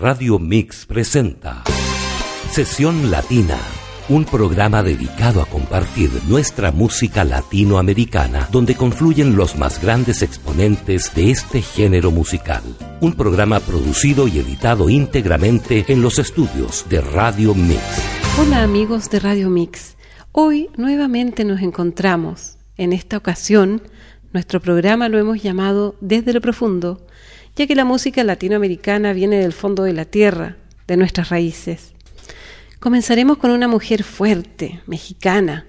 Radio Mix presenta Sesión Latina, un programa dedicado a compartir nuestra música latinoamericana donde confluyen los más grandes exponentes de este género musical. Un programa producido y editado íntegramente en los estudios de Radio Mix. Hola amigos de Radio Mix. Hoy nuevamente nos encontramos. En esta ocasión, nuestro programa lo hemos llamado Desde lo Profundo ya que la música latinoamericana viene del fondo de la tierra, de nuestras raíces. Comenzaremos con una mujer fuerte, mexicana,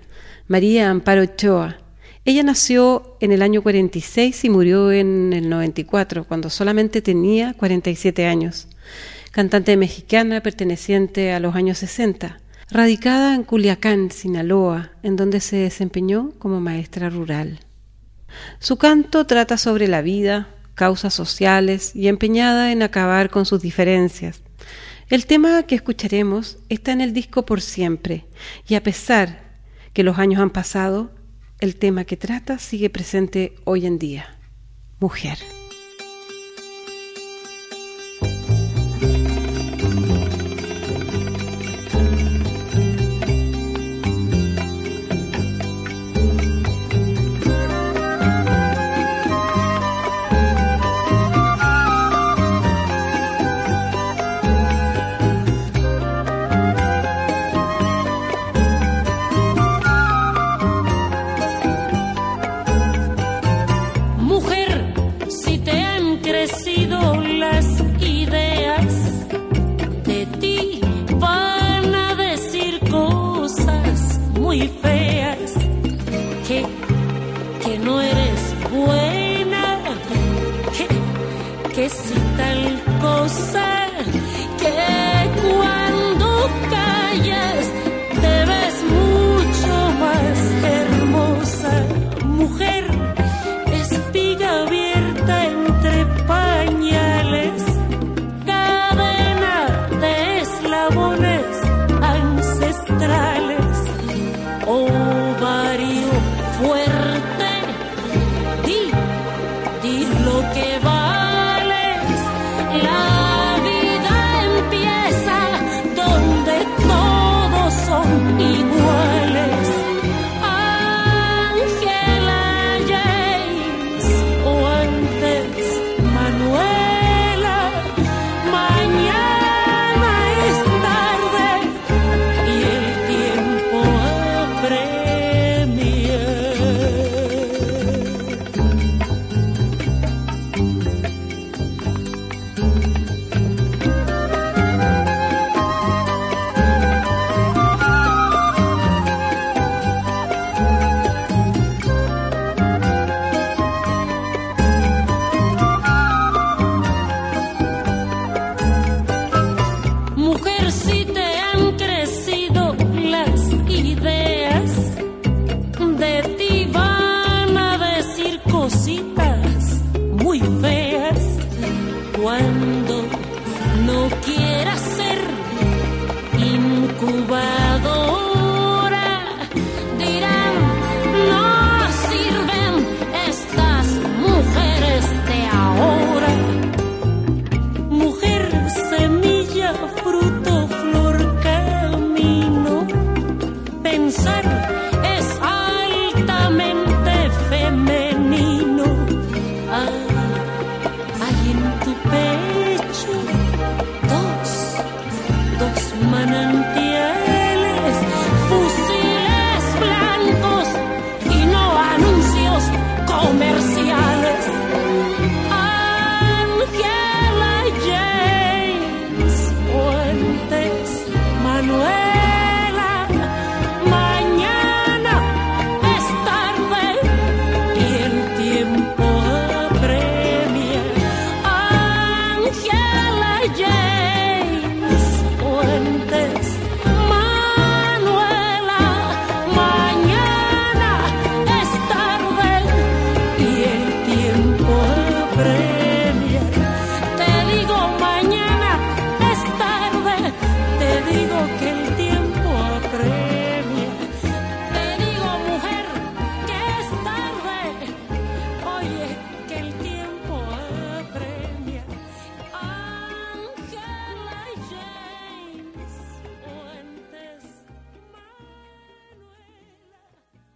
María Amparo Ochoa. Ella nació en el año 46 y murió en el 94, cuando solamente tenía 47 años. Cantante mexicana perteneciente a los años 60, radicada en Culiacán, Sinaloa, en donde se desempeñó como maestra rural. Su canto trata sobre la vida, causas sociales y empeñada en acabar con sus diferencias. El tema que escucharemos está en el disco Por Siempre, y a pesar que los años han pasado, el tema que trata sigue presente hoy en día. Mujer.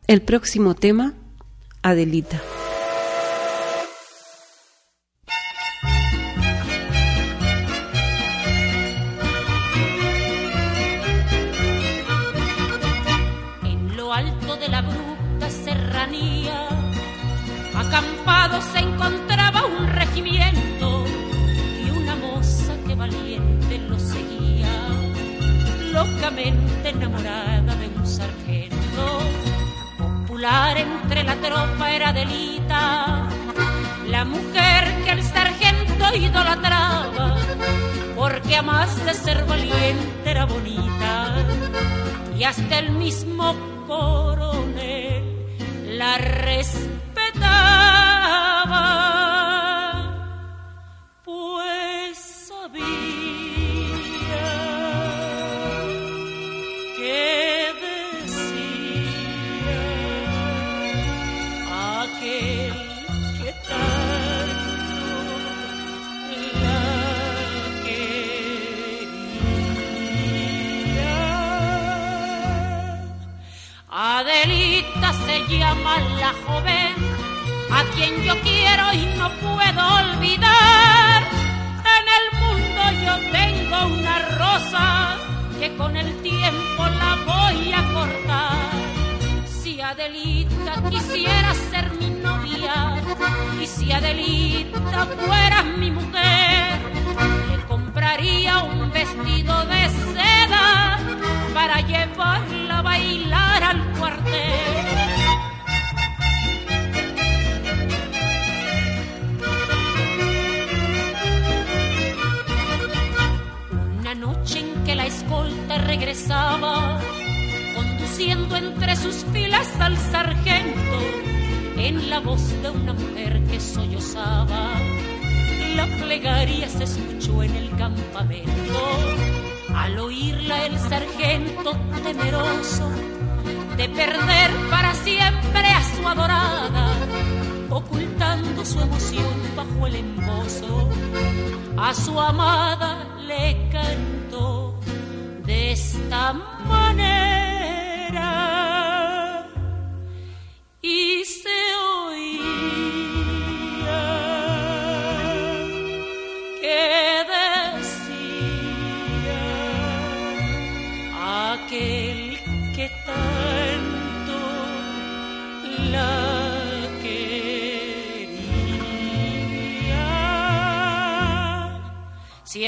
El próximo tema, Adelita.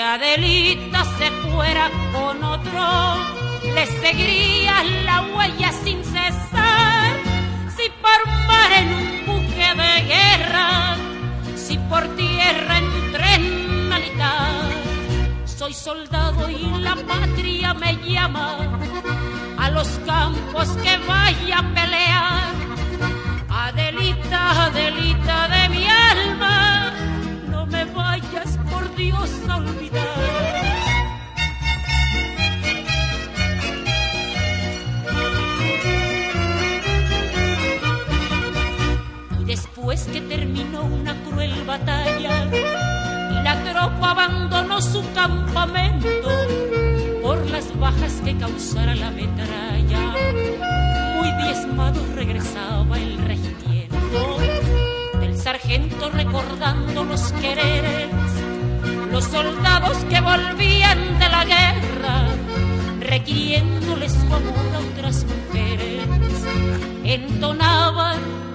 Adelita se fuera con otro, le seguiría la huella sin cesar. Si por mar en un buque de guerra, si por tierra en tren militar, soy soldado y la patria me llama a los campos que vaya a pelear. Adelita, Adelita de mi alma, no me vayas por Dios a olvidar. Y la tropa abandonó su campamento por las bajas que causara la metralla, muy diezmado regresaba el regimiento del sargento recordando los quereres. Los soldados que volvían de la guerra, requiriéndoles amor a otras mujeres, entonaban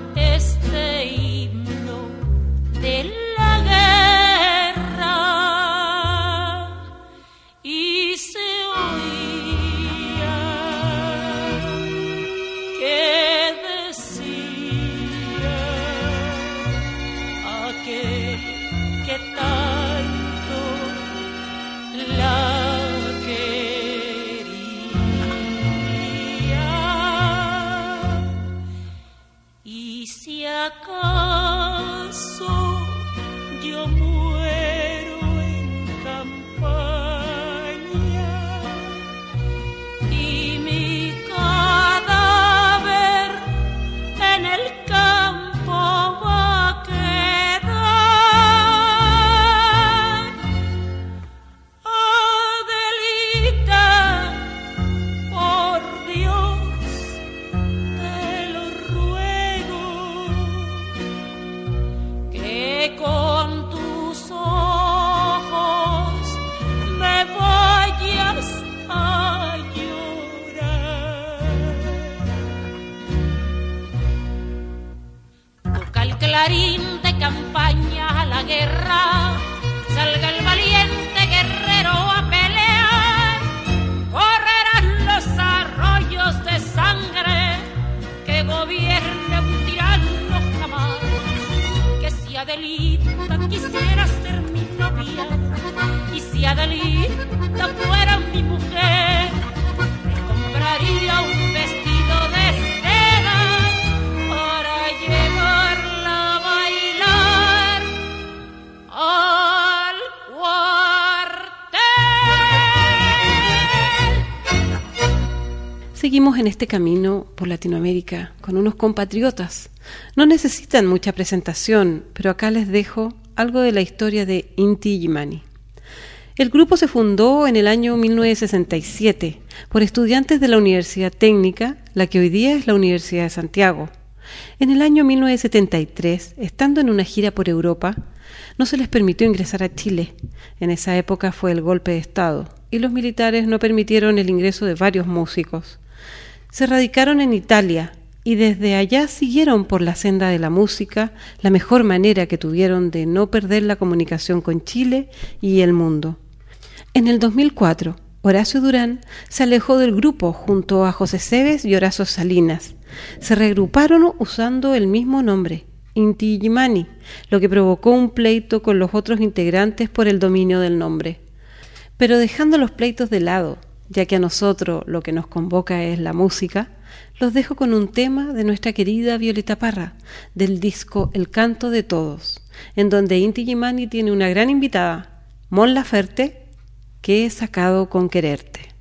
feliz. Seguimos en este camino por Latinoamérica con unos compatriotas. No necesitan mucha presentación, pero acá les dejo algo de la historia de Inti Illimani. El grupo se fundó en el año 1967 por estudiantes de la Universidad Técnica, la que hoy día es la Universidad de Santiago. En el año 1973, estando en una gira por Europa, no se les permitió ingresar a Chile. En esa época fue el golpe de Estado y los militares no permitieron el ingreso de varios músicos. Se radicaron en Italia y desde allá siguieron por la senda de la música, la mejor manera que tuvieron de no perder la comunicación con Chile y el mundo. En el 2004, Horacio Durán se alejó del grupo junto a José Cebes y Horacio Salinas. Se regruparon usando el mismo nombre, Inti Illimani, lo que provocó un pleito con los otros integrantes por el dominio del nombre. Pero dejando los pleitos de lado, ya que a nosotros lo que nos convoca es la música, los dejo con un tema de nuestra querida Violeta Parra, del disco El canto de todos, en donde Inti Illimani tiene una gran invitada, Mon Laferte, que he sacado con quererte.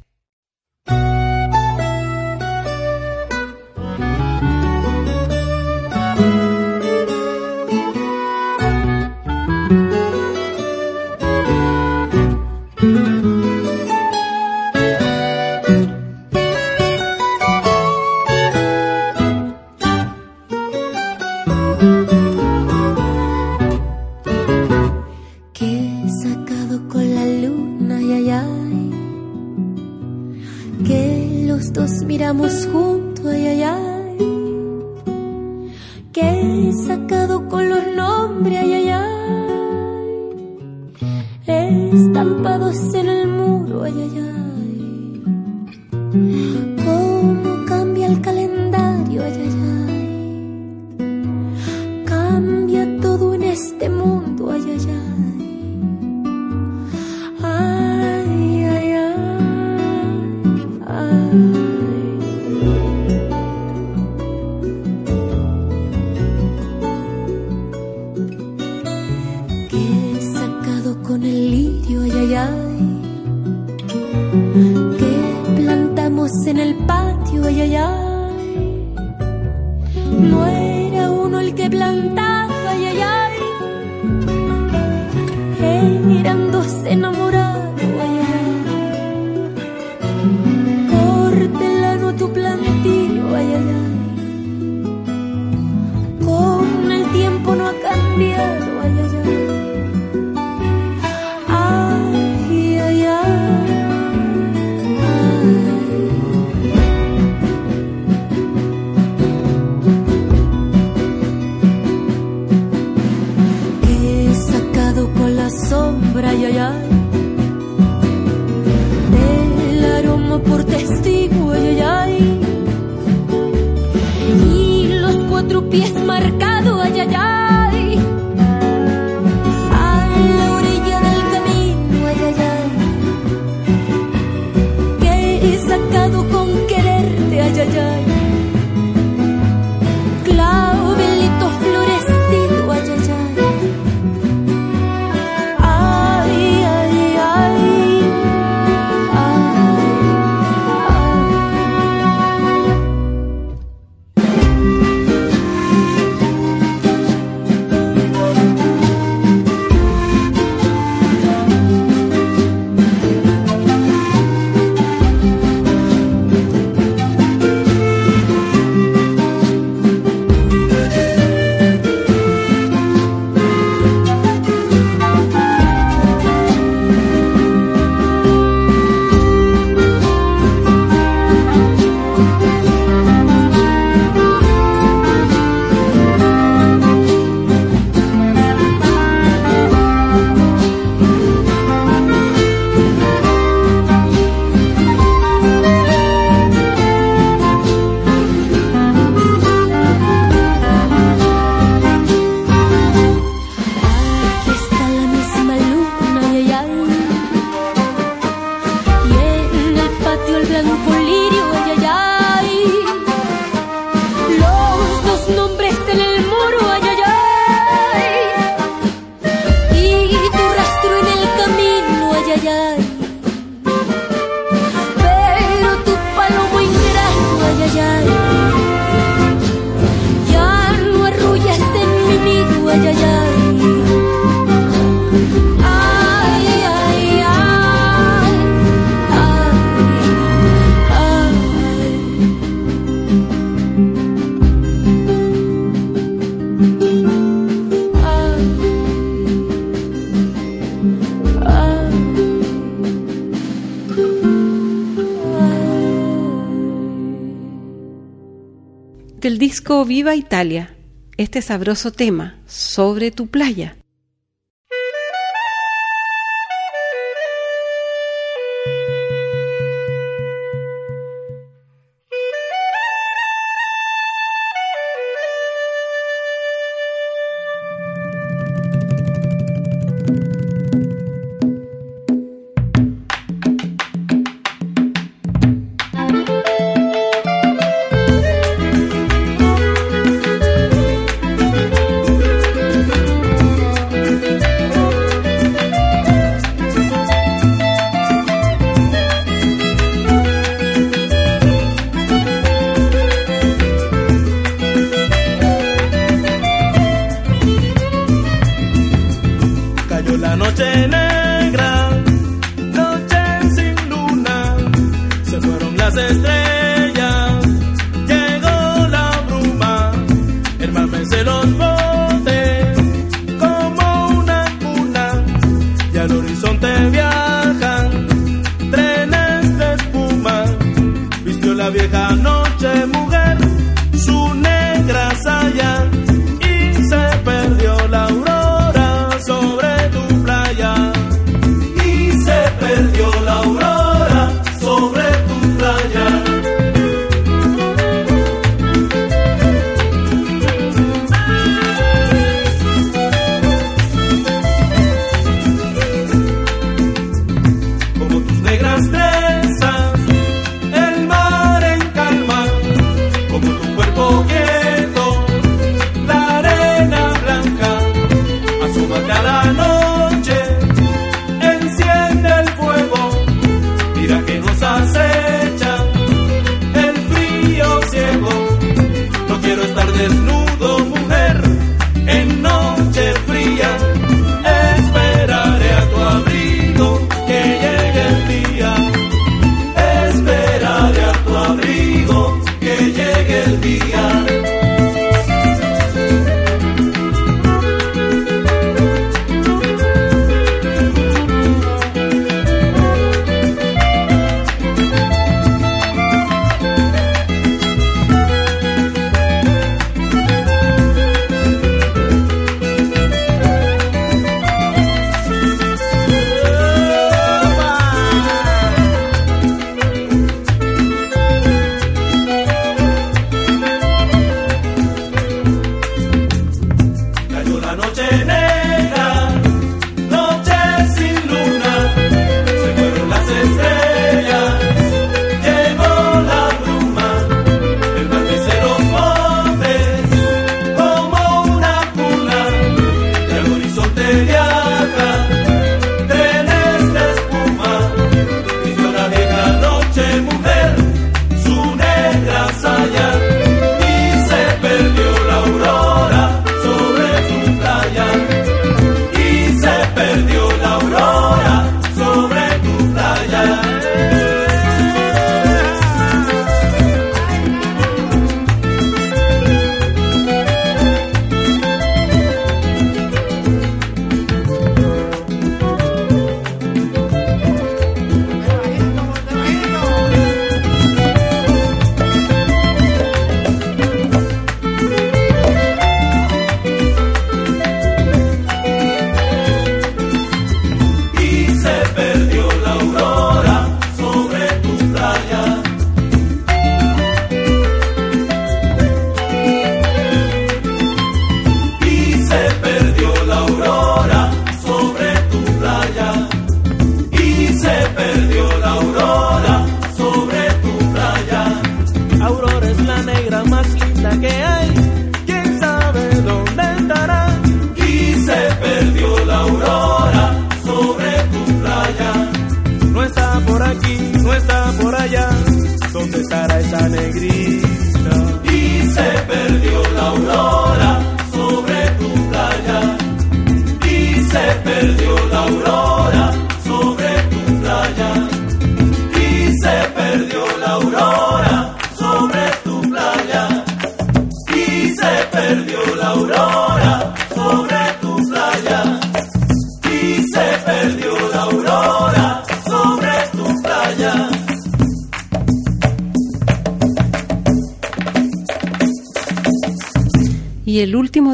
Viva Italia, este sabroso tema, Sobre tu playa.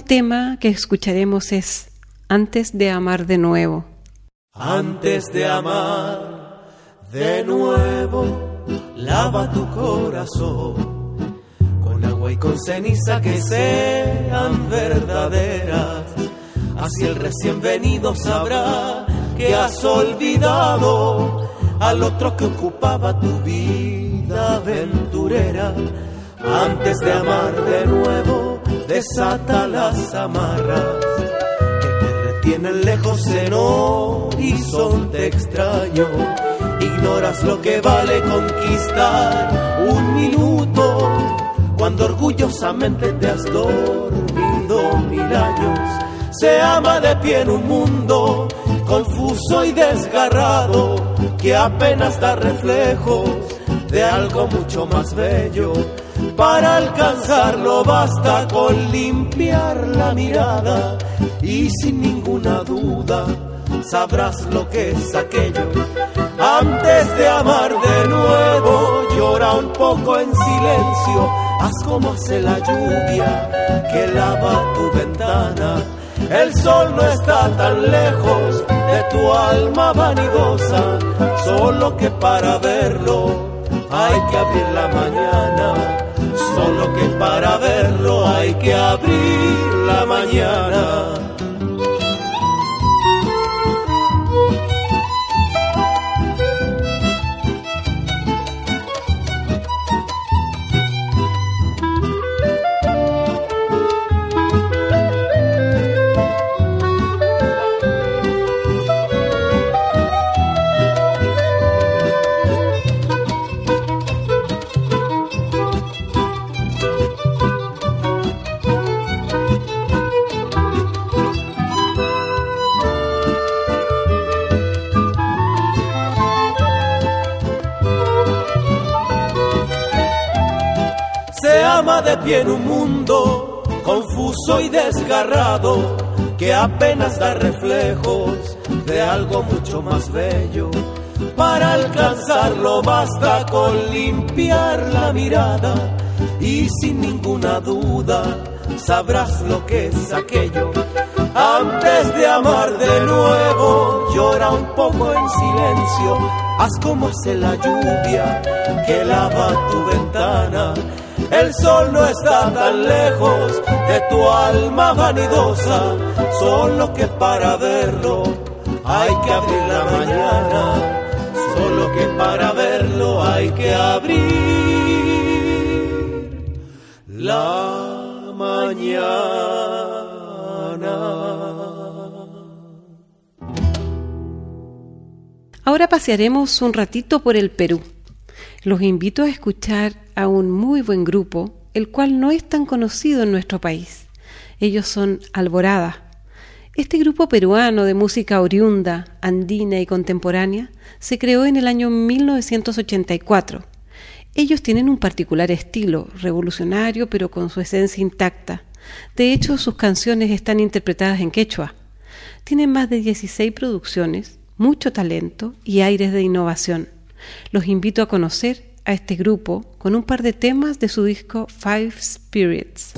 Tema que escucharemos es Antes de amar de nuevo. Antes de amar de nuevo, lava tu corazón con agua y con ceniza que sean verdaderas. Así el recién venido sabrá que has olvidado al otro que ocupaba tu vida aventurera. Antes de amar de nuevo, desata las amarras que te retienen lejos en horizonte extraño. Ignoras lo que vale conquistar un minuto cuando orgullosamente te has dormido mil años. Se ama de pie en un mundo confuso y desgarrado, que apenas da reflejos de algo mucho más bello. Para alcanzarlo basta con limpiar la mirada. Y sin ninguna duda sabrás lo que es aquello. Antes de amar de nuevo, llora un poco en silencio, haz como hace la lluvia que lava tu ventana. El sol no está tan lejos de tu alma vanidosa, solo que para verlo hay que abrir la mañana, solo que para verlo hay que abrir la mañana. De pie en un mundo confuso y desgarrado que apenas da reflejos de algo mucho más bello. Para alcanzarlo basta con limpiar la mirada y sin ninguna duda sabrás lo que es aquello. Antes de amar de nuevo, llora un poco en silencio, haz como hace la lluvia que lava tu ventana el sol no está tan lejos de tu alma vanidosa, solo que para verlo hay que abrir la mañana, solo que para verlo hay que abrir la mañana. Ahora pasearemos un ratito por el Perú. Los invito a escuchar a un muy buen grupo, el cual no es tan conocido en nuestro país. Ellos son Alborada. Este grupo peruano de música oriunda, andina y contemporánea se creó en el año 1984. Ellos tienen un particular estilo, revolucionario pero con su esencia intacta. De hecho, sus canciones están interpretadas en quechua. Tienen más de 16 producciones, mucho talento y aires de innovación. Los invito a conocer a este grupo con un par de temas de su disco Five Spirits.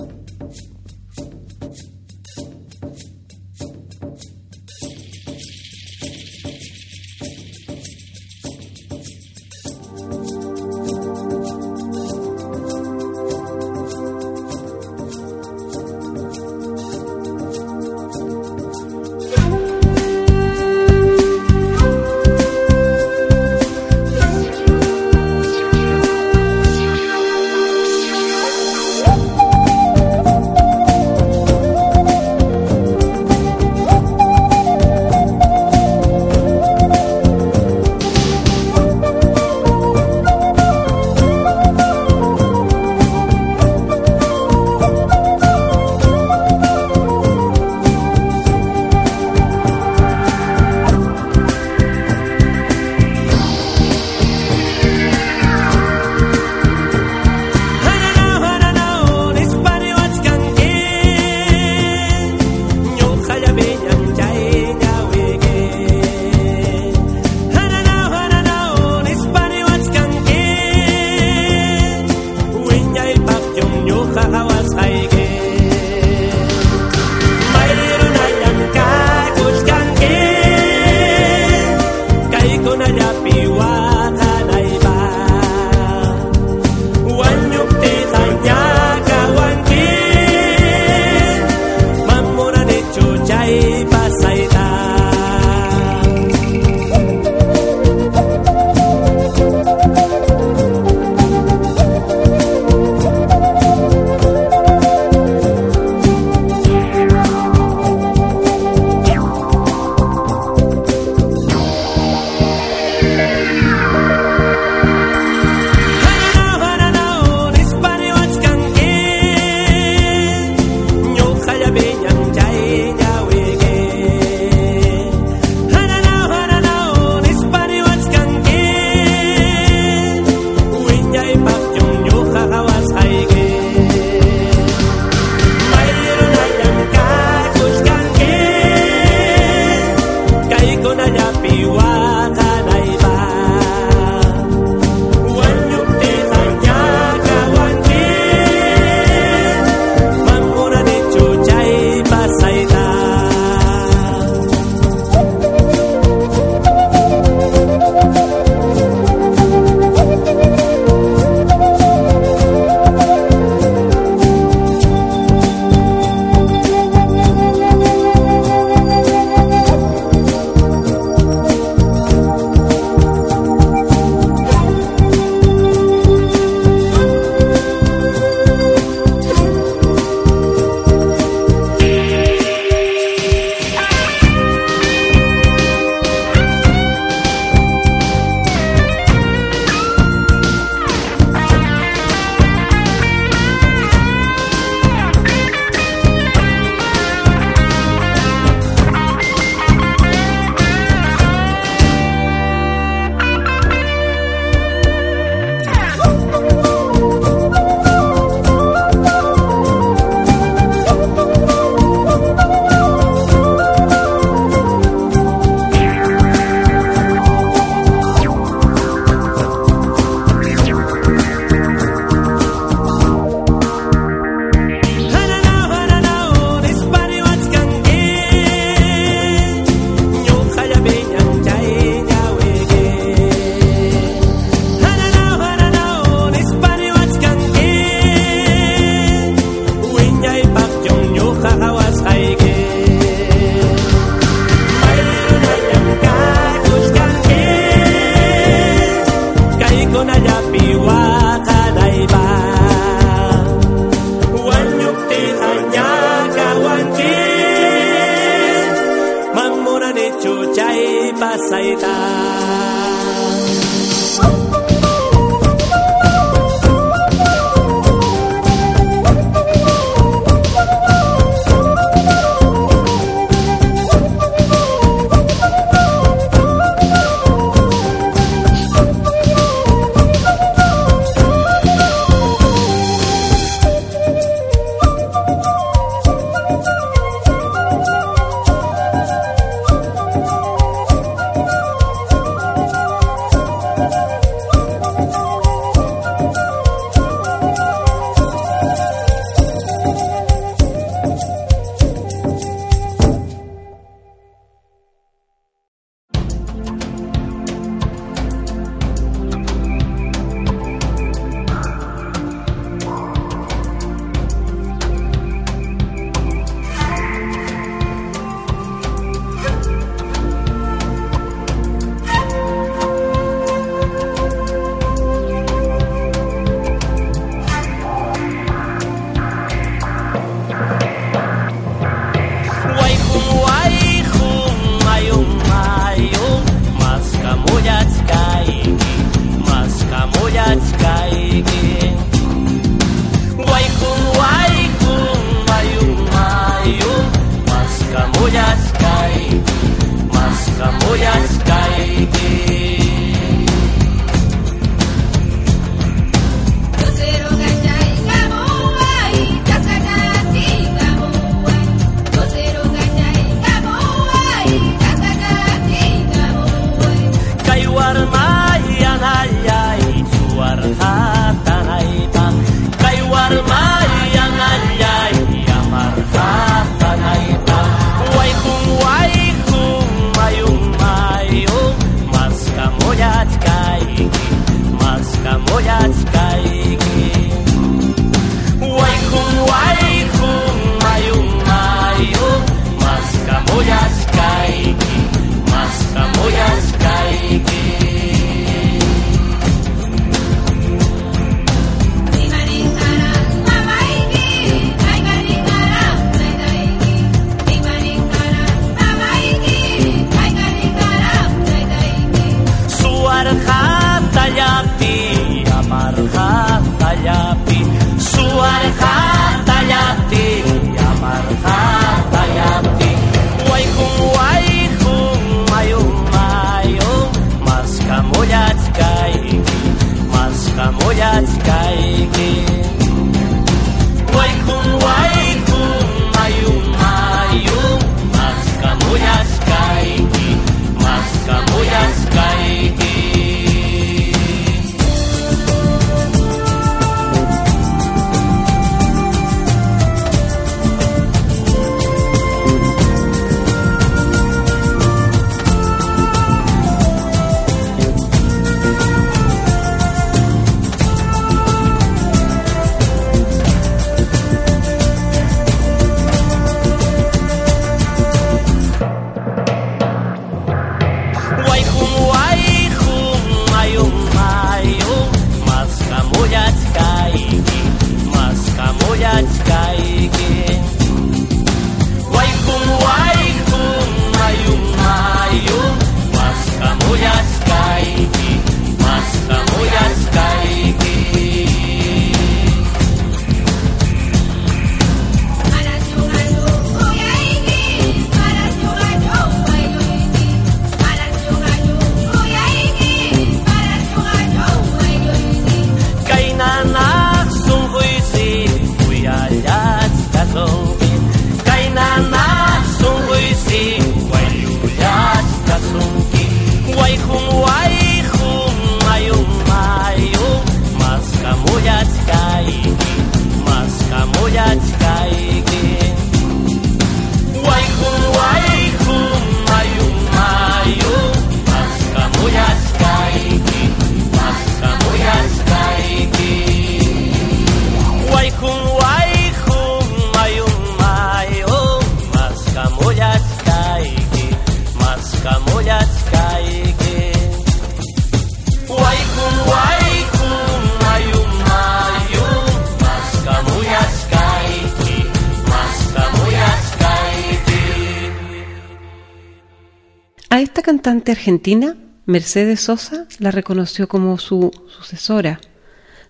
Mercedes Sosa, la reconoció como su sucesora.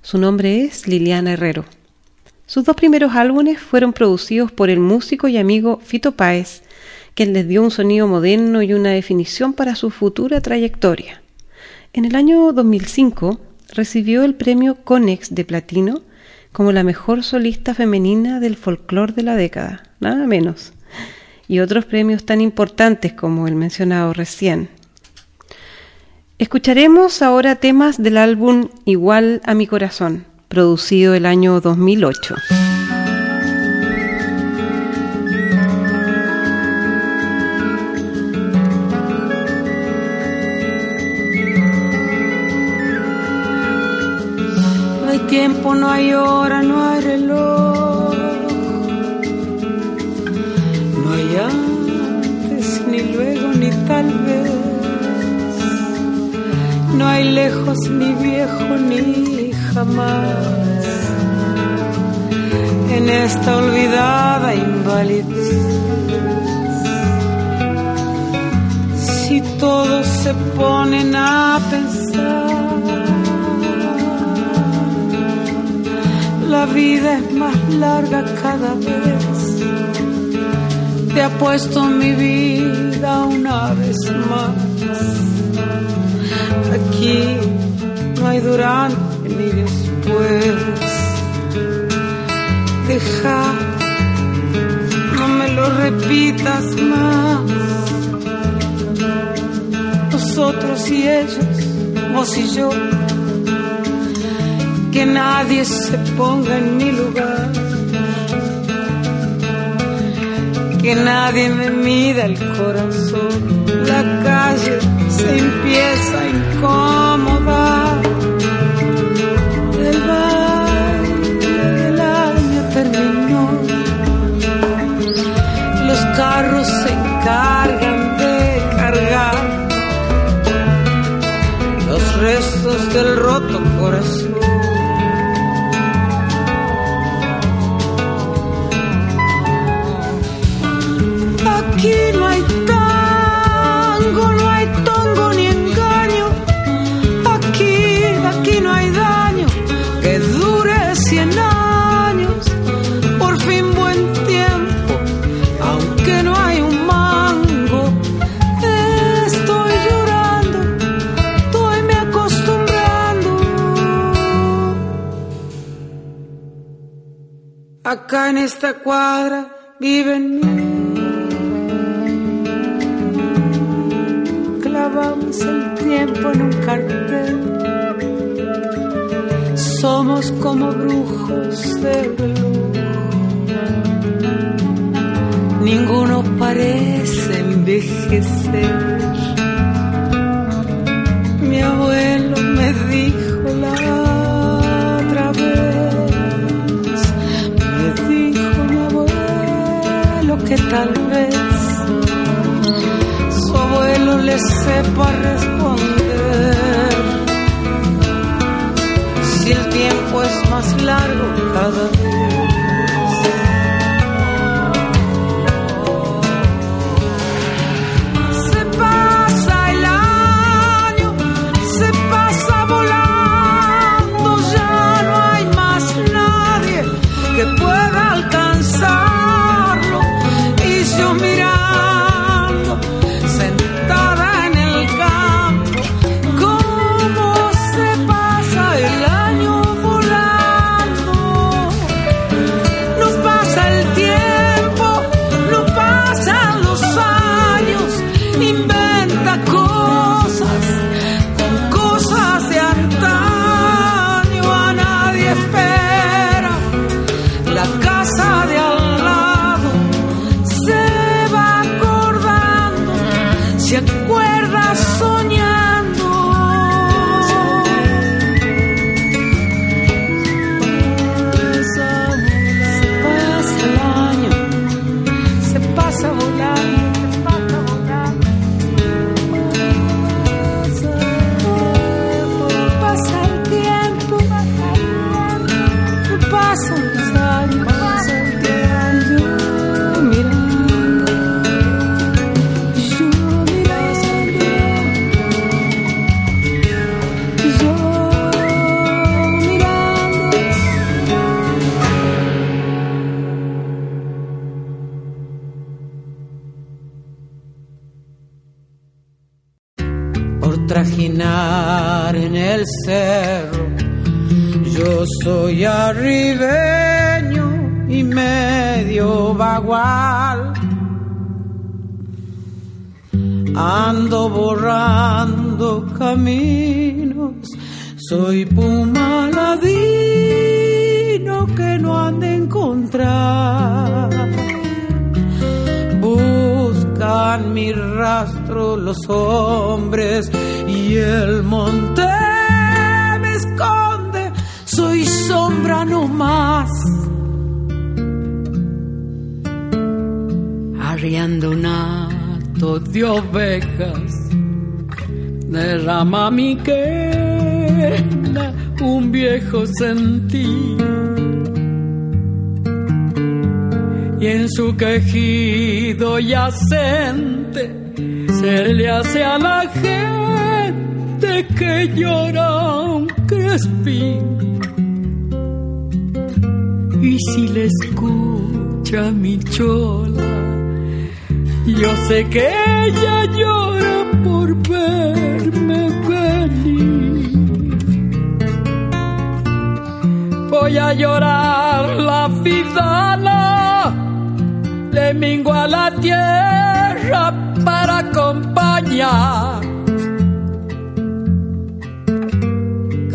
Su nombre es Liliana Herrero. Sus dos primeros álbumes fueron producidos por el músico y amigo Fito Páez, quien les dio un sonido moderno y una definición para su futura trayectoria. En el año 2005 recibió el premio Conex de Platino como la mejor solista femenina del folclore de la década, nada menos y otros premios tan importantes como el mencionado recién. Escucharemos ahora temas del álbum Igual a mi corazón, producido el año 2008. No hay tiempo, no hay hora, no hay reloj antes, ni luego, ni tal vez. No hay lejos, ni viejo, ni jamás. En esta olvidada invalidez. Si todos se ponen a pensar, la vida es más larga cada vez te ha puesto mi vida una vez más. Aquí no hay durante ni después. Deja, no me lo repitas más. Nosotros y ellos, vos y yo, que nadie se ponga en mi lugar que nadie me mida el corazón. La calle se empieza a incomodar. El baile del año terminó. Los carros se encargan de cargar los restos del roto corazón. Acá en esta cuadra viven Clavamos el tiempo en un cartel. Somos como brujos de reloj. Ninguno parece envejecer. Mi rastro los hombres y el monte me esconde, soy sombra no más. Arriando un hato de ovejas, derrama mi quena un viejo sentir y en su quejido yacente se le hace a la gente que llora un crespín. Y si le escucha mi chola, yo sé que ella llora por verme venir. Voy a llorar la vidala le mingo a la tierra para acompañar.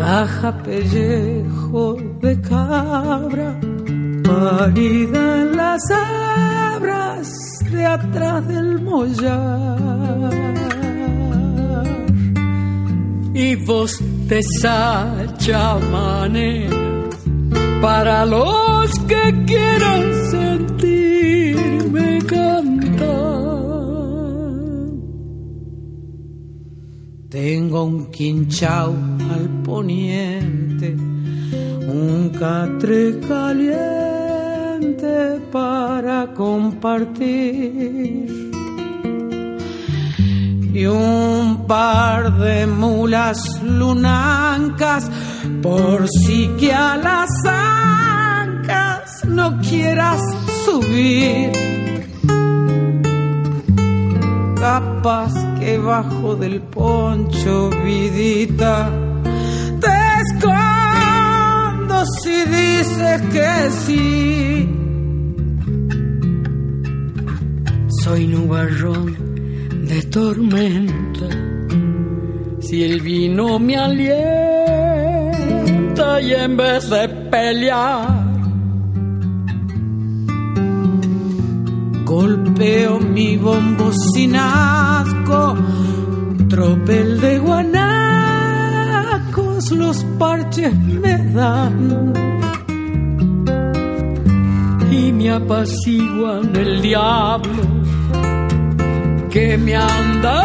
Caja pellejo de cabra, parida en las abras de atrás del mollar. Y voz de sacha maneras para los que quieran Tengo un quinchao al poniente, un catre caliente para compartir y un par de mulas lunancas por si que a las ancas no quieras subir. Capaz que bajo del poncho vidita te escondo si dices que sí. Soy nubarrón de tormenta. Si el vino me alienta y en vez de pelear, golpeo mi bombo sin asco, tropel de guanacos, los parches me dan y me apaciguan el diablo que me anda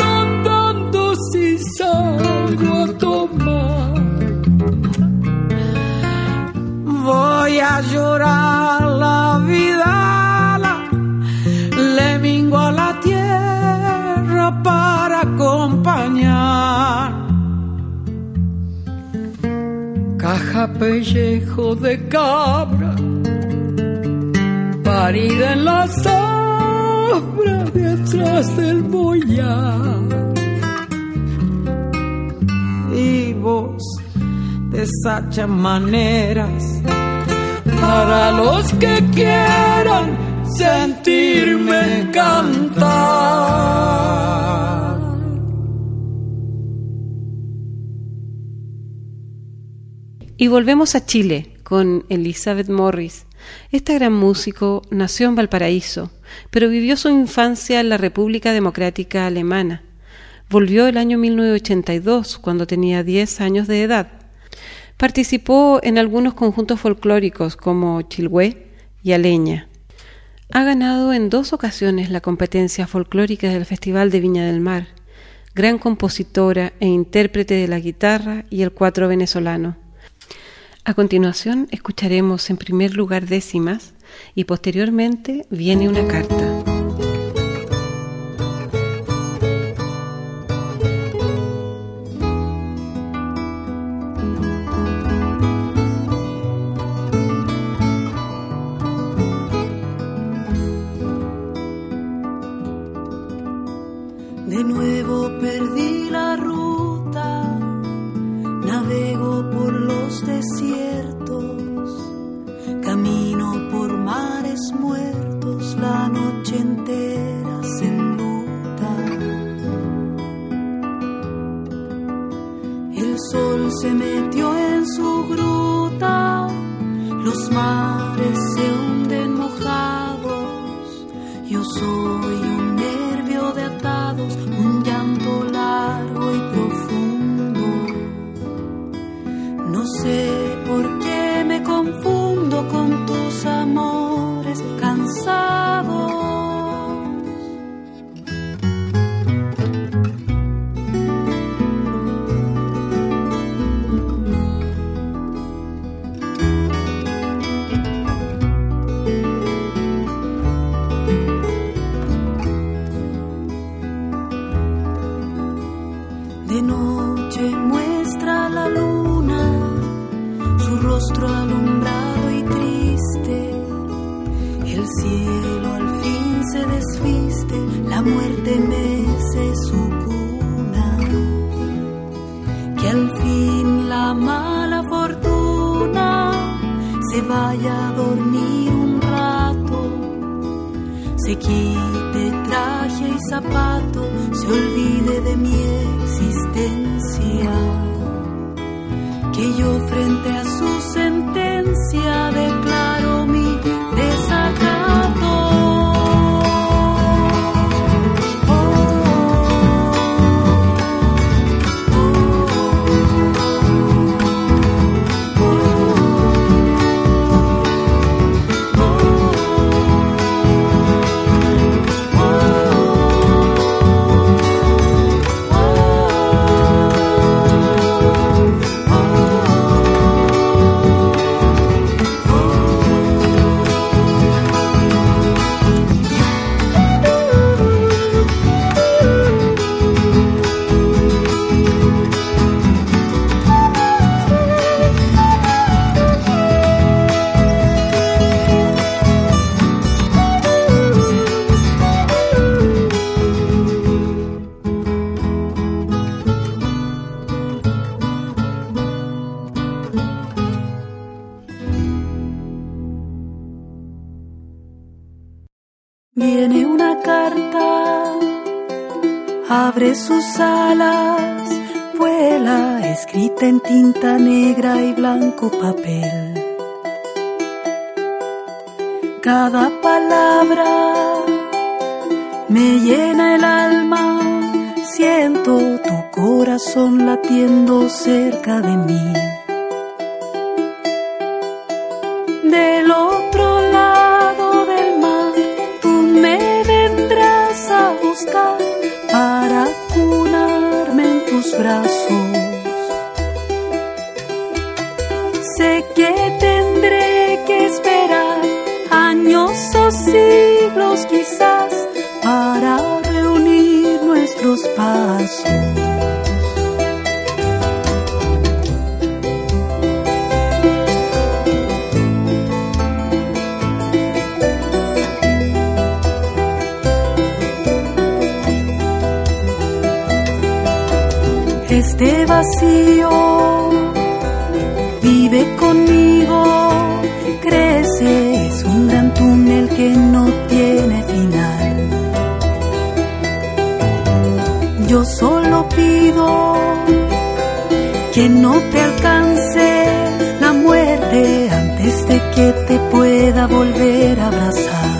rondando si salgo a tomar. Voy a llorar la vida, le mingo a la tierra para acompañar. Caja pellejo de cabra, parida en la sombra detrás del boyar. Y vos desachan maneras para los que quieran sentirme cantar. Y volvemos a Chile con Elizabeth Morris. Esta gran músico nació en Valparaíso, pero vivió su infancia en la República Democrática Alemana. Volvió el año 1982, cuando tenía 10 años de edad. Participó en algunos conjuntos folclóricos como Chilhué y Aleña. Ha ganado en dos ocasiones la competencia folclórica del Festival de Viña del Mar. Gran compositora e intérprete de la guitarra y el cuatro venezolano. A continuación escucharemos en primer lugar décimas y posteriormente viene una carta. Latiendo cerca de mí. Del otro lado del mar, tú me vendrás a buscar para cunarme en tus brazos. Sé que tendré que esperar años o siglos quizás para reunir nuestros pasos. Vive conmigo, crece, es un gran túnel que no tiene final. Yo solo pido que no te alcance la muerte antes de que te pueda volver a abrazar.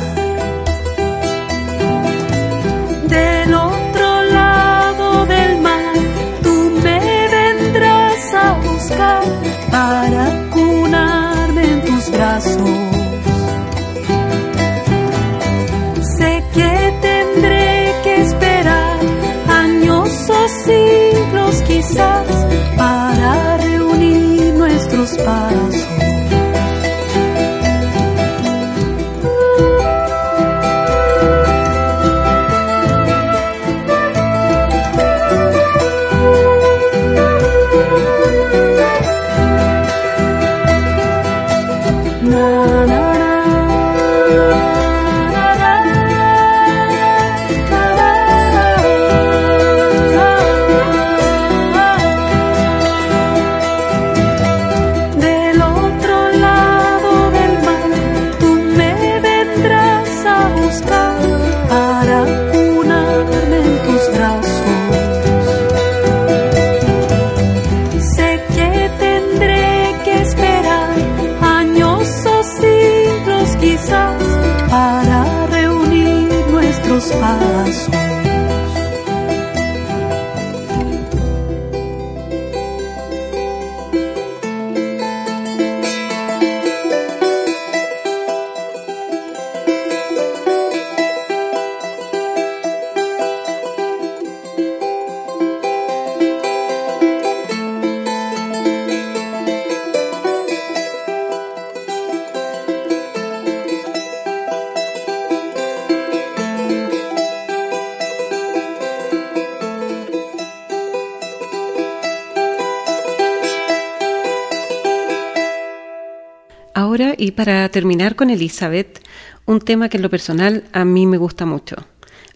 Y para terminar con Elizabeth, un tema que en lo personal a mí me gusta mucho,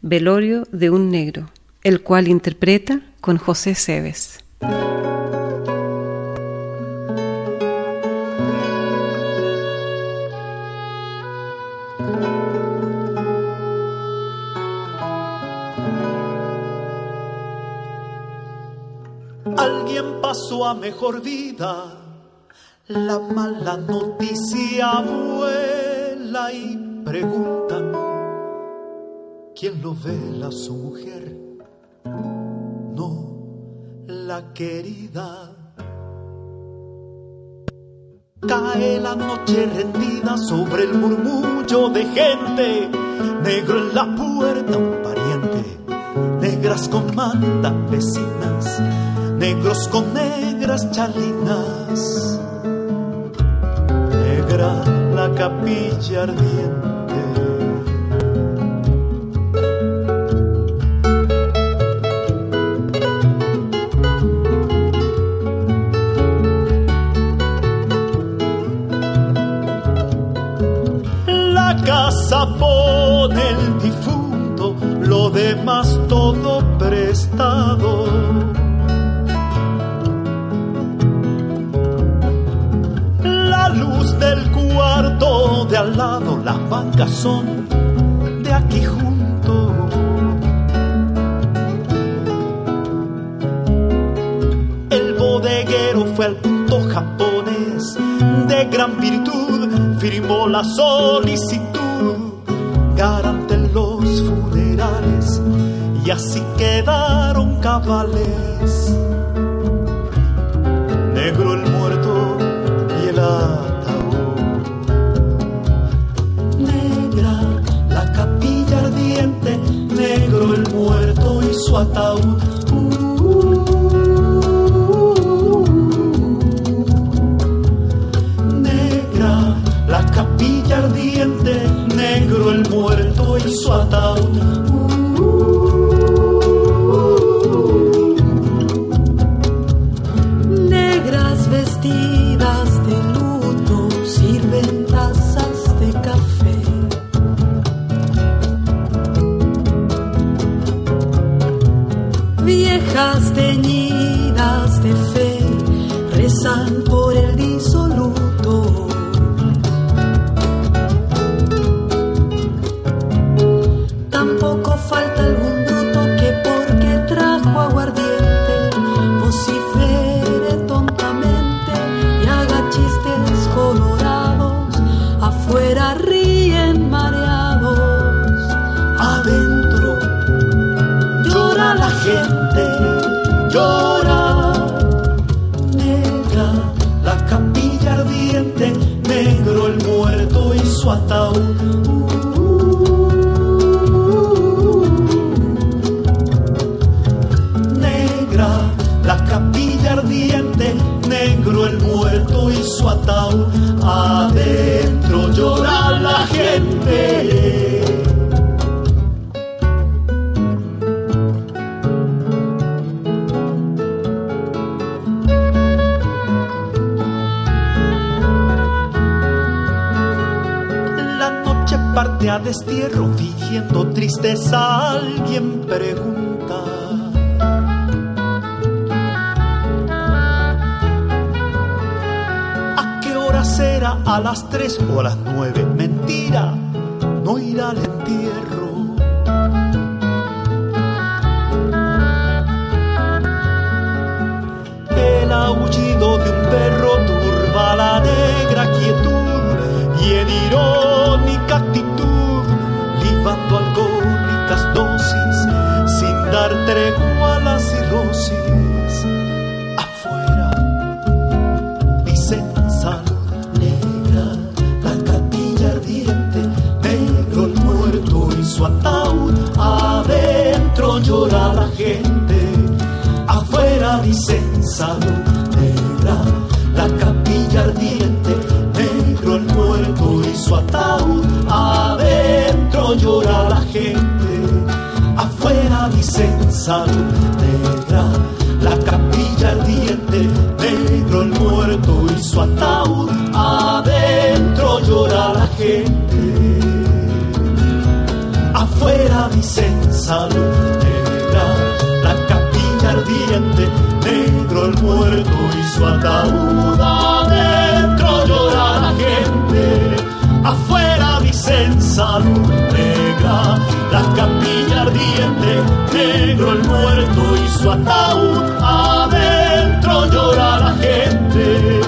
Velorio de un negro, el cual interpreta con José Cebes. Alguien pasó a mejor vida, la mala noticia vuela y preguntan quién lo vela su mujer, no la querida. Cae la noche rendida sobre el murmullo de gente, negro en la puerta un pariente, negras con manta vecinas, negros con negras chalinas, la capilla ardiente. La casa pone el difunto, lo demás todo prestado. de al lado, las bancas son de aquí junto. El bodeguero fue al punto japonés de gran virtud, firmó la solicitud, garante los funerales y así quedaron cabales. Dicen la capilla ardiente, negro el muerto y su ataúd. Adentro llora la gente,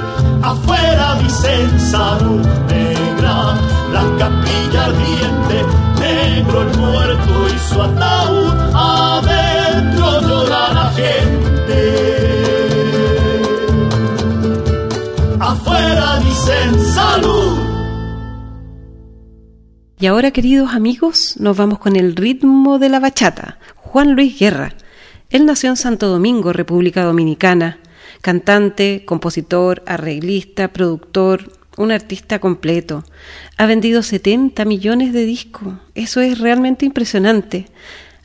afuera dicen salud negra, la capilla ardiente, negro el muerto y su ataúd. Y ahora, queridos amigos, nos vamos con el ritmo de la bachata. Juan Luis Guerra. Él nació en Santo Domingo, República Dominicana. Cantante, compositor, arreglista, productor, un artista completo. Ha vendido 70 millones de discos. Eso es realmente impresionante.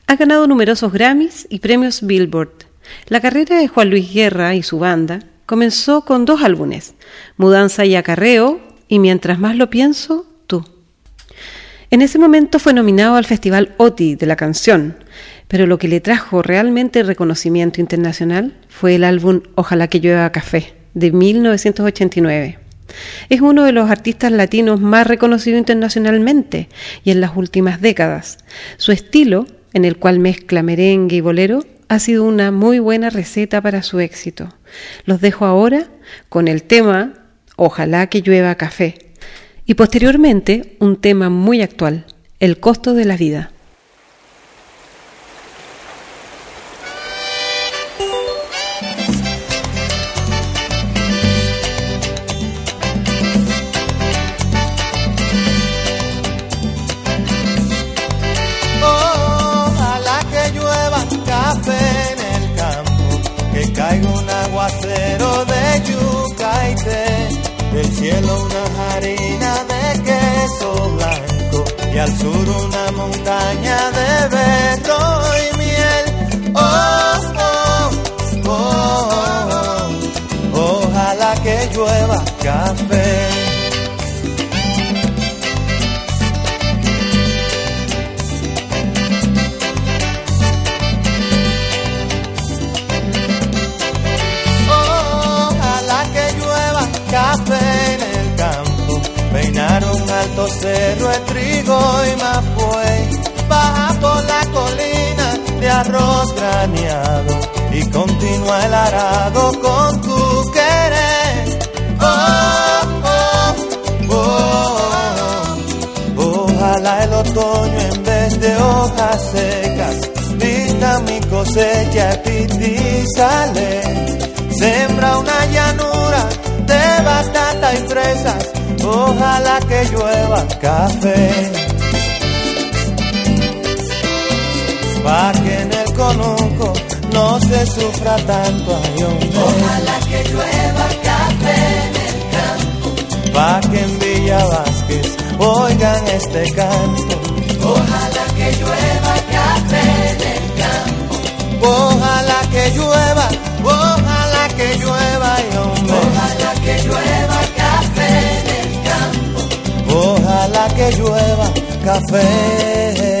Ha ganado numerosos Grammys y premios Billboard. La carrera de Juan Luis Guerra y su banda comenzó con dos álbumes, Mudanza y Acarreo y Mientras más lo pienso. En ese momento fue nominado al Festival OTI de la canción, pero lo que le trajo realmente reconocimiento internacional fue el álbum Ojalá que llueva café, de 1989. Es uno de los artistas latinos más reconocidos internacionalmente y en las últimas décadas. Su estilo, en el cual mezcla merengue y bolero, ha sido una muy buena receta para su éxito. Los dejo ahora con el tema Ojalá que llueva café y posteriormente un tema muy actual, el costo de la vida. Llueva café. alto cerro de trigo y mapuey, baja por la colina de arroz graneado y continúa el arado con tu otoño en vez de hojas secas vista mi cosecha y sale. Sembra una llanura de batata y fresas ojalá que llueva café. Pa' que en el conuco no se sufra tanto ayón. Ojalá que llueva café en el campo. Pa' que en Villa Vázquez oigan este canto. Ojalá que llueva café en el campo. Ojalá que llueva, ojalá que llueva, hombre. Ojalá que llueva café ojalá que llueva café.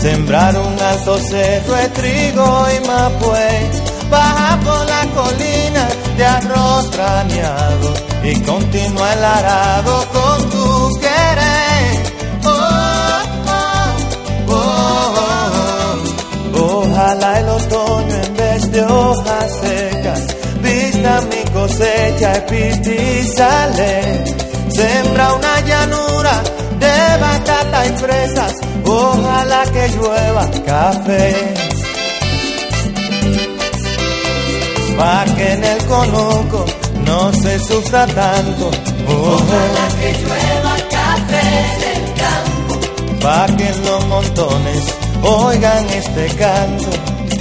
Campo, sembrar un alto cerro de trigo y mapuey baja por la colina de arroz trañado y continúa el arado con tu querer. Oh, oh, oh, Ojalá el otoño en vez de hojas secas vista mi cosecha y sale. Sembra una llanura de batata y fresas, ojalá que llueva café. pa' que en el conuco no se sufra tanto. Ojalá que llueva café en el campo, pa' que en los montones oigan este canto.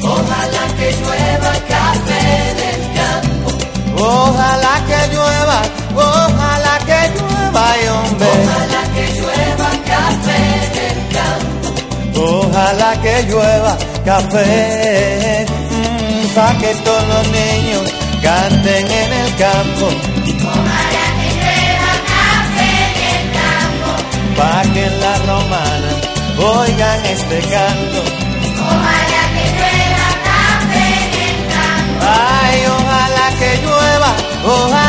Ojalá que llueva café en el campo, ojalá que llueva, ojalá que llueva, y hombre. Ojalá que llueva café en el campo, ojalá que llueva café pa' que todos los niños canten en el campo. Ojalá que llueva café en el campo. Pa' que en la romana oigan este canto. Ojalá que llueva café en el campo. Ay, ojalá que llueva, ojalá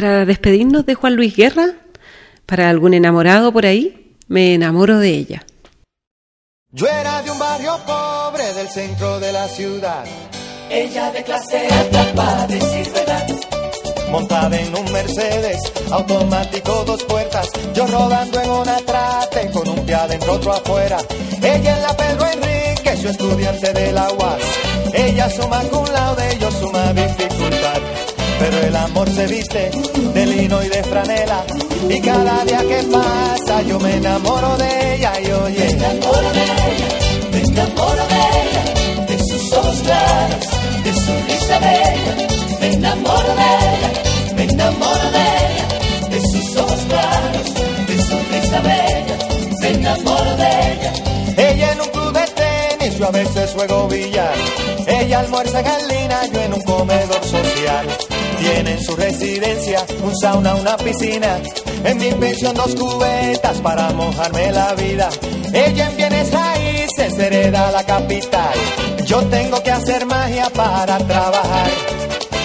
Para despedirnos de Juan Luis Guerra, para algún enamorado por ahí, me enamoro de ella. yo era de un barrio pobre del centro de la ciudad, Ella de clase alta para decir verdad. montada en un Mercedes automático dos puertas, yo rodando en una trate con un pie adentro otro afuera. Ella en la Pedro Enrique, su estudiante de la UAS. Ella suma con laude, yo suma dificultad. Pero el amor se viste de lino y de franela. Y cada día que pasa yo me enamoro de ella y oye. Me enamoro de ella, me enamoro de ella, de sus ojos claros, de su risa bella. Me enamoro de ella, me enamoro de ella, de sus ojos claros, de su risa bella. Me enamoro de ella. Yo a veces juego billar. Ella almuerza línea, yo en un comedor social. Tiene en su residencia un sauna, una piscina. En mi pensión dos cubetas para mojarme la vida. Ella en bienes raíces hereda la capital. Yo tengo que hacer magia para trabajar.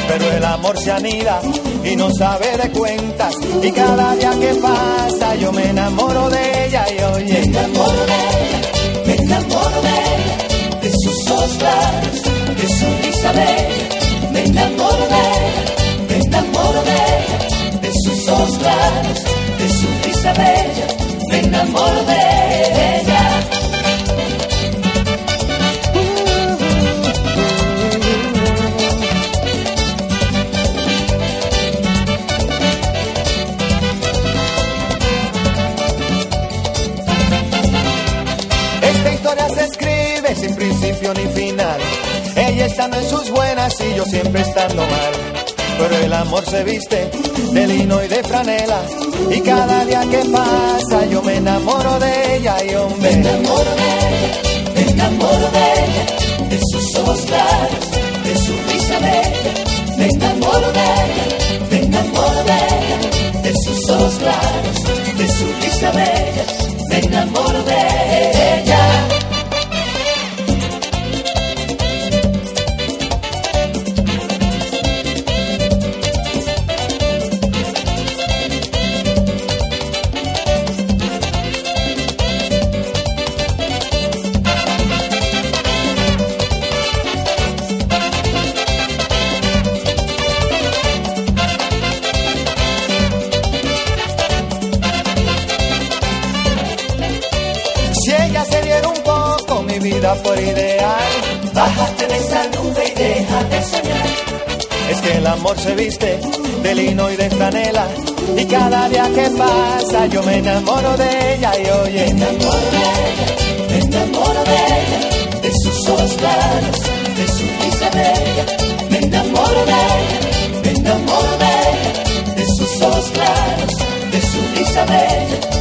Pero el amor se anida y no sabe de cuentas. Y cada día que pasa yo me enamoro de ella y oye. Me enamoro de ella, me enamoro de de su risa bella. Me enamoro de me enamoro de de sus ojos claros, de su risa bella. Me enamoro de principio ni final. Ella estando en sus buenas y yo siempre estando mal. Pero el amor se viste de lino y de franela. Y cada día que pasa yo me enamoro de ella y hombre. Me enamoro de ella, me enamoro de ella, de sus ojos claros, de su risa bella. Me enamoro de ella, me enamoro de ella, de sus ojos claros, de su risa bella. Me enamoro de ella. Por ideal. Bájate de esa nube y déjate soñar. Es que el amor se viste de lino y de franela. Y cada día que pasa yo me enamoro de ella y oye. Me enamoro de ella, me enamoro de ella, de sus ojos claros, de su risa bella. Me enamoro de ella, me enamoro de ella, de sus ojos claros, de su risa bella.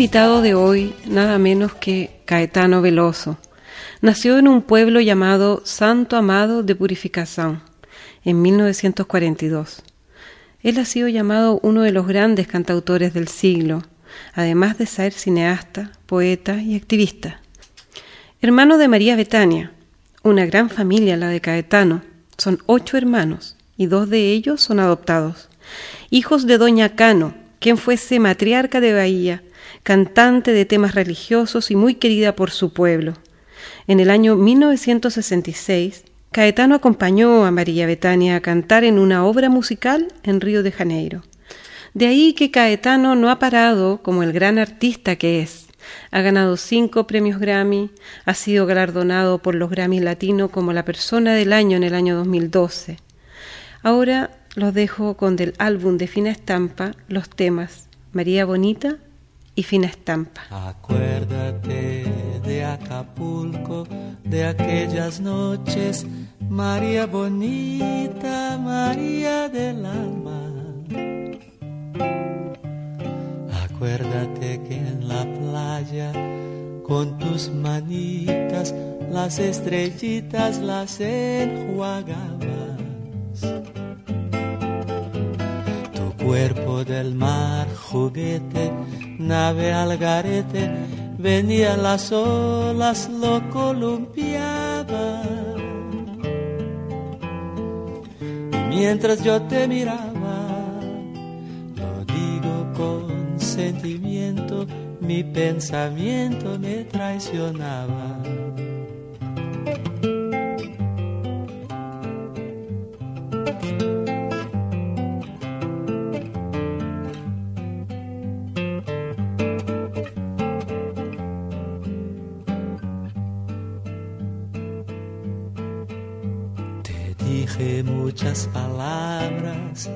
Invitado de hoy, nada menos que Caetano Veloso, nació en un pueblo llamado Santo Amado de Purificación en 1942. Él ha sido llamado uno de los grandes cantautores del siglo, además de ser cineasta, poeta y activista. Hermano de María Betania, una gran familia la de Caetano, son ocho hermanos y dos de ellos son adoptados. Hijos de Doña Cano, quien fuese matriarca de Bahía, cantante de temas religiosos y muy querida por su pueblo. En el año 1966, Caetano acompañó a María Betania a cantar en una obra musical en Río de Janeiro. De ahí que Caetano no ha parado como el gran artista que es. Ha ganado cinco premios Grammy, ha sido galardonado por los Grammy Latino como la persona del año en el año 2012. Ahora los dejo con del álbum de Fina Estampa los temas María Bonita Fina Estampa. Acuérdate de Acapulco, de aquellas noches, María bonita, María del alma. Acuérdate que en la playa, con tus manitas, las estrellitas las enjuagabas. Cuerpo del mar, juguete, nave al garete, venían las olas, lo columpiaba. Mientras yo te miraba, lo digo con sentimiento, mi pensamiento me traicionaba. Muchas palabras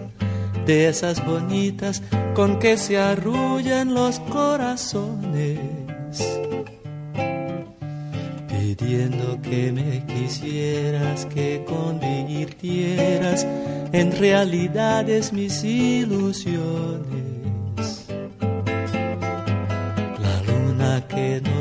de esas bonitas con que se arrullan los corazones, pidiendo que me quisieras, que convirtieras en realidades mis ilusiones.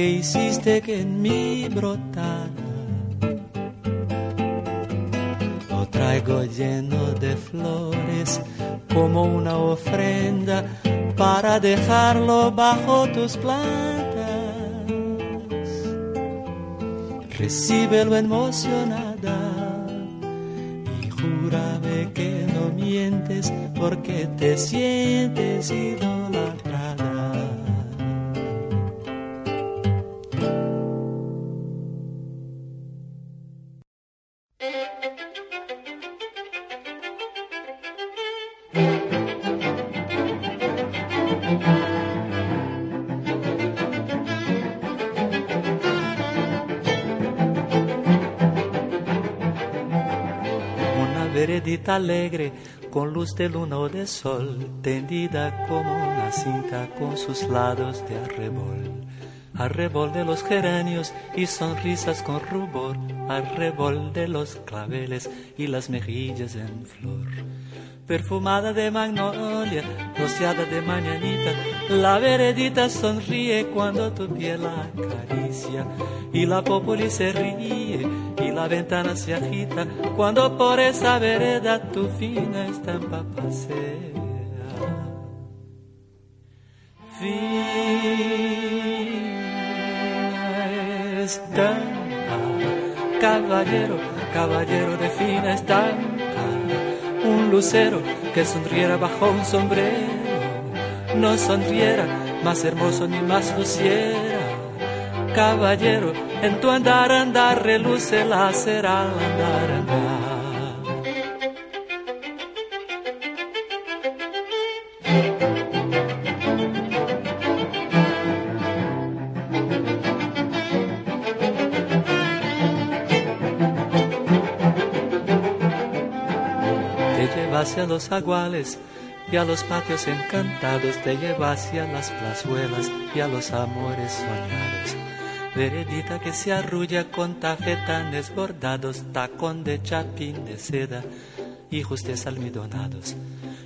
Que hiciste que en mí brotara. Lo traigo lleno de flores como una ofrenda para dejarlo bajo tus plantas. Recíbelo emocionada y júrame que no mientes porque te sientes idolatrada. Con luz de luna o de sol, tendida como una cinta con sus lados de arrebol. Arrebol de los geranios y sonrisas con rubor, arrebol de los claveles y las mejillas en flor. Perfumada de magnolia, rociada de mañanita, la veredita sonríe cuando tu piel la acaricia y la populi se ríe y la ventana se agita. Cuando por esa vereda tu fina estampa pasea. Fina estampa, caballero, caballero de fina estampa, un lucero que sonriera bajo un sombrero, no sonriera más hermoso ni más luciera caballero, en tu andar, andar, reluce la cera andar, andar. Hacia los aguales y a los patios encantados te lleva hacia las plazuelas y a los amores soñados veredita que se arrulla con tafetanes bordados, tacón de chapín de seda, hijos de almidonados.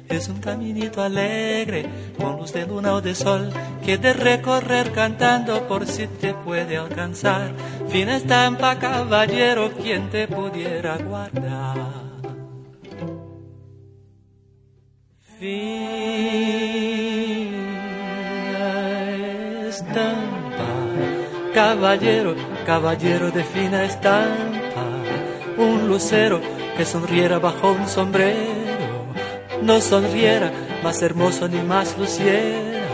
Es un caminito alegre, con luz de luna o de sol, que de recorrer cantando por si te puede alcanzar. Fina estampa, caballero, quien te pudiera guardar. Fina estampa caballero, caballero de fina estampa, un lucero que sonriera bajo un sombrero, no sonriera más hermoso ni más luciera.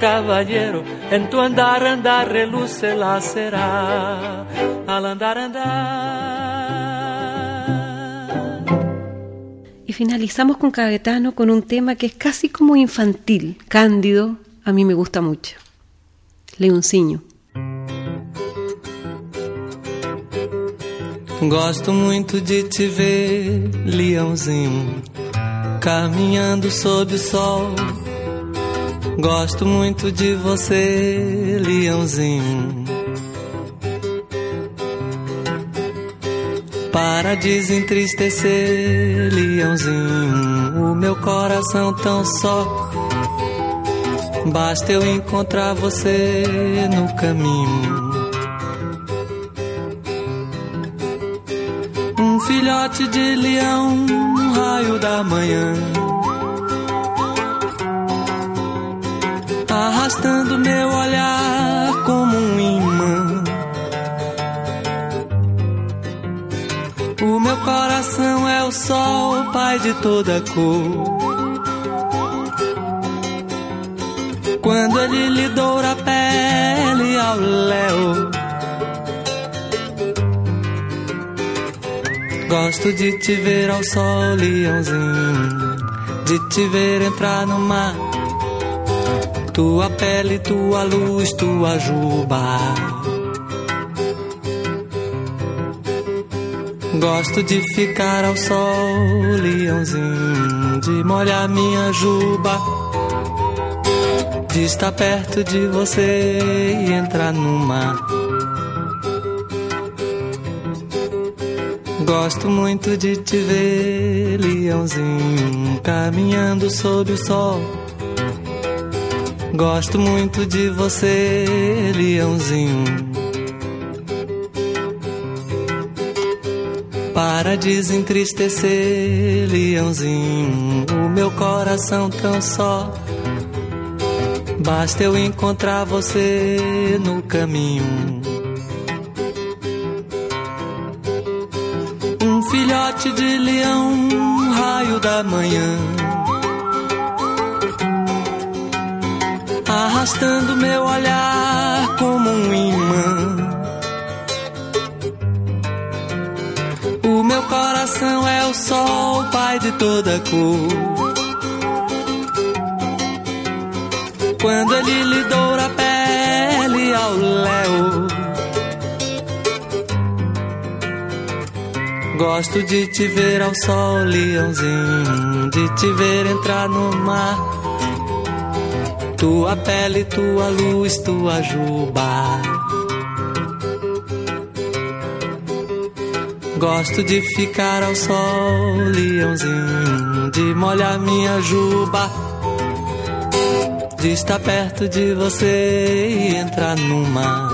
Caballero, en tu andar, andar, reluce la cera, al andar, andar. Y finalizamos con Caetano con un tema que es casi como infantil, cándido, a mí me gusta mucho. Leoncillo. Gosto muito de te ver, leãozinho, caminhando sob o sol. Gosto muito de você, leãozinho. Para desentristecer, leãozinho, o meu coração tão só. Basta eu encontrar você no caminho filhote de leão, um raio da manhã. Arrastando meu olhar coração é o sol, pai de toda cor. Quando ele lhe doura a pele ao léu. Gosto de te ver ao sol, leãozinho. De te ver entrar no mar. Tua pele, tua luz, tua juba. Gosto de ficar ao sol, leãozinho, de molhar minha juba, de estar perto de você e entrar no mar. Gosto muito de te ver, leãozinho, caminhando sob o sol. Gosto muito de você, leãozinho para desentristecer, leãozinho, o meu coração tão só. Basta eu encontrar você no caminho. Um filhote de leão, um raio da manhã. Arrastando meu olhar coração é o sol, pai de toda cor. Quando ele lhe doura a pele ao léu. Gosto de te ver ao sol, leãozinho, de te ver entrar no mar. Tua pele, tua luz, tua juba. Gosto de ficar ao sol, leãozinho, de molhar minha juba, de estar perto de você y entrar no mar.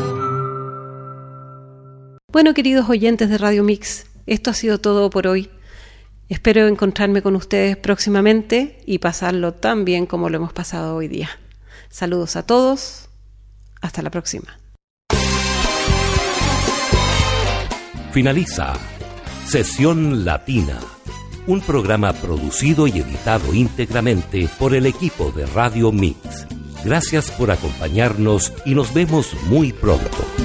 Bueno, queridos oyentes de Radio Mix, esto ha sido todo por hoy. Espero encontrarme con ustedes próximamente y pasarlo tan bien como lo hemos pasado hoy día. Saludos a todos. Hasta la próxima. Finaliza Sesión Latina, un programa producido y editado íntegramente por el equipo de Radio Mix. Gracias por acompañarnos y nos vemos muy pronto.